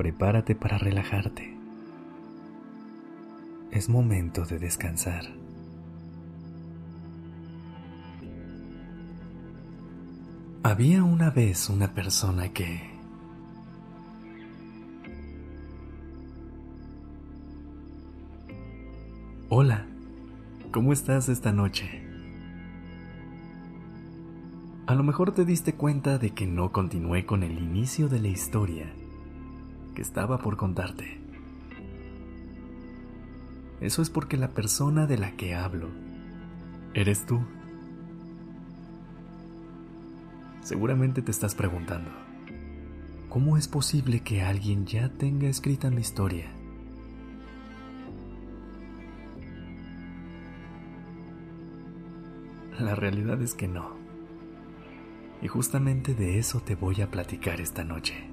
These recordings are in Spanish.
Prepárate para relajarte. Es momento de descansar. Había una vez una persona que... Hola, ¿cómo estás esta noche? A lo mejor te diste cuenta de que no continué con el inicio de la historia estaba por contarte. Eso es porque la persona de la que hablo eres tú. Seguramente te estás preguntando, ¿cómo es posible que alguien ya tenga escrita mi historia? La realidad es que no. Y justamente de eso te voy a platicar esta noche.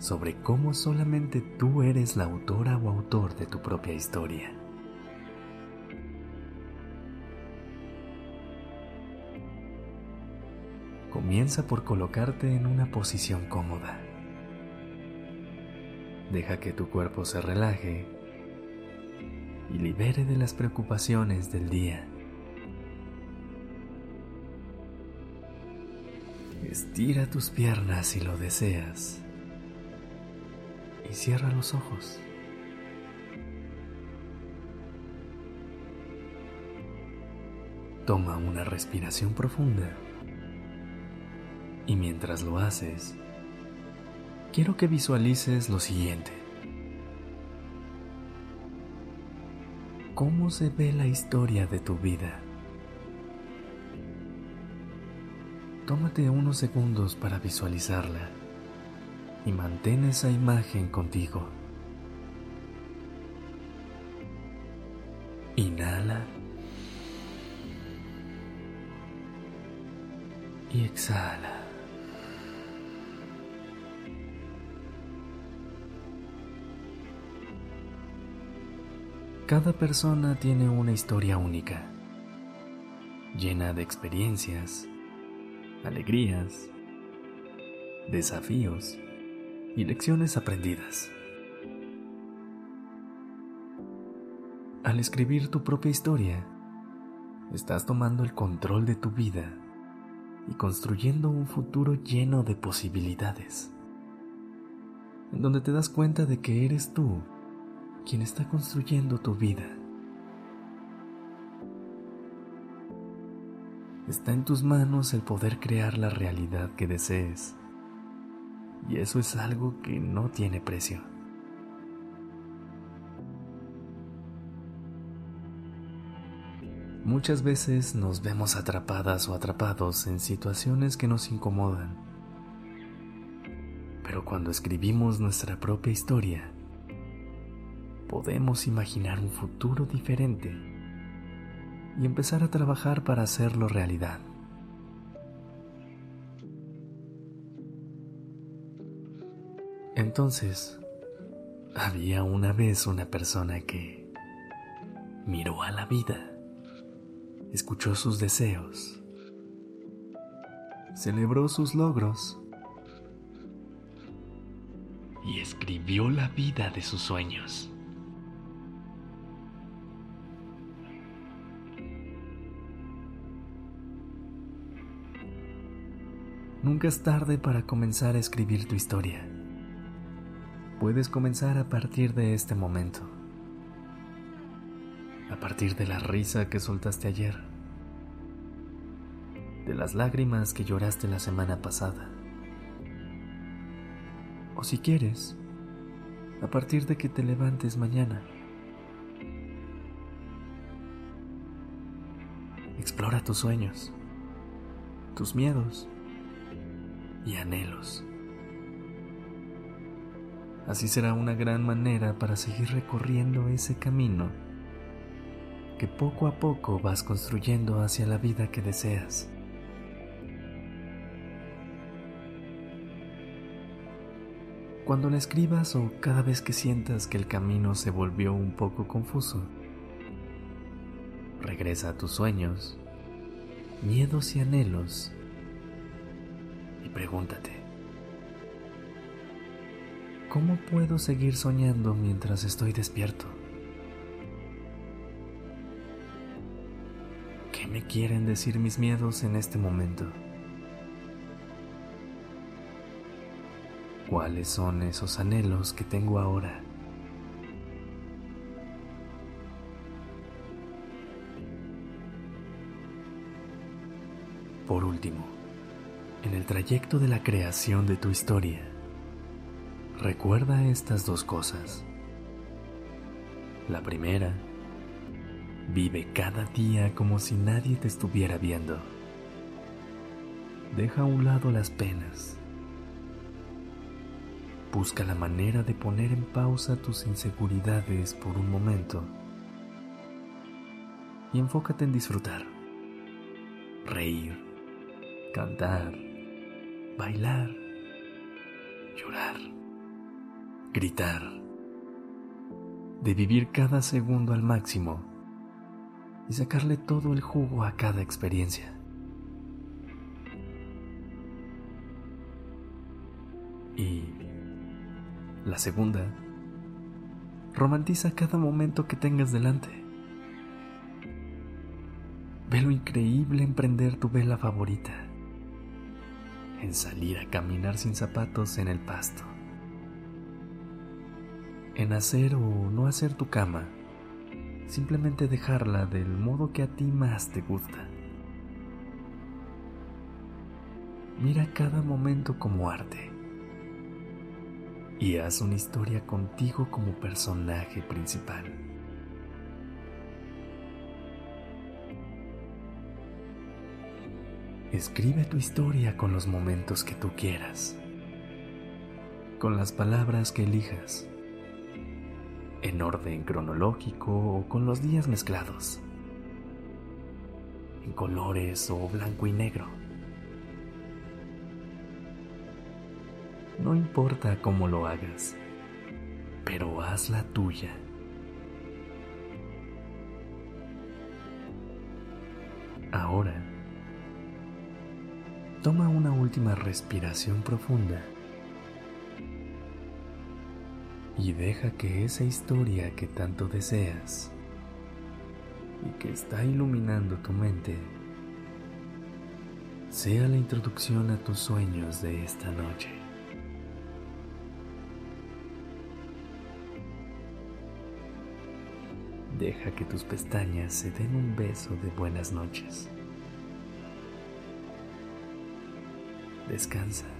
Sobre cómo solamente tú eres la autora o autor de tu propia historia. Comienza por colocarte en una posición cómoda. Deja que tu cuerpo se relaje y libere de las preocupaciones del día. Estira tus piernas si lo deseas y cierra los ojos. Toma una respiración profunda y mientras lo haces, quiero que visualices lo siguiente. cómo se ve la historia de tu vida. Tómate unos segundos para visualizarla y mantén esa imagen contigo. Inhala y exhala. Cada persona tiene una historia única, llena de experiencias, alegrías, desafíos y lecciones aprendidas. Al escribir tu propia historia, estás tomando el control de tu vida y construyendo un futuro lleno de posibilidades, en donde te das cuenta de que eres tú quien está construyendo tu vida. Está en tus manos el poder crear la realidad que desees. Y eso es algo que no tiene precio. Muchas veces nos vemos atrapadas o atrapados en situaciones que nos incomodan. Pero cuando escribimos nuestra propia historia, podemos imaginar un futuro diferente y empezar a trabajar para hacerlo realidad. Entonces, había una vez una persona que miró a la vida, escuchó sus deseos, celebró sus logros y escribió la vida de sus sueños. Nunca es tarde para comenzar a escribir tu historia. Puedes comenzar a partir de este momento. A partir de la risa que soltaste ayer. De las lágrimas que lloraste la semana pasada. O si quieres, a partir de que te levantes mañana. Explora tus sueños, tus miedos y anhelos. Así será una gran manera para seguir recorriendo ese camino que poco a poco vas construyendo hacia la vida que deseas. Cuando la escribas o cada vez que sientas que el camino se volvió un poco confuso, regresa a tus sueños, miedos y anhelos y pregúntate, ¿cómo puedo seguir soñando mientras estoy despierto? ¿Qué me quieren decir mis miedos en este momento? ¿Cuáles son esos anhelos que tengo ahora? Por último, en el trayecto de la creación de tu historia, recuerda estas dos cosas. La primera, vive cada día como si nadie te estuviera viendo. Deja a un lado las penas Busca la manera de poner en pausa tus inseguridades por un momento y enfócate en disfrutar, reír, cantar, bailar, llorar, gritar, de vivir cada segundo al máximo y sacarle todo el jugo a cada experiencia. Y la segunda, romantiza cada momento que tengas delante. Ve lo increíble en prender tu vela favorita, en salir a caminar sin zapatos en el pasto, en hacer o no hacer tu cama, simplemente dejarla del modo que a ti más te gusta. Mira cada momento como arte y haz una historia contigo como personaje principal. Escribe tu historia con los momentos que tú quieras, con las palabras que elijas, en orden cronológico o con los días mezclados, en colores o blanco y negro. No importa cómo lo hagas, pero haz la tuya. Ahora, toma una última respiración profunda y deja que esa historia que tanto deseas y que está iluminando tu mente sea la introducción a tus sueños de esta noche. Deja que tus pestañas se den un beso de buenas noches. Descansa.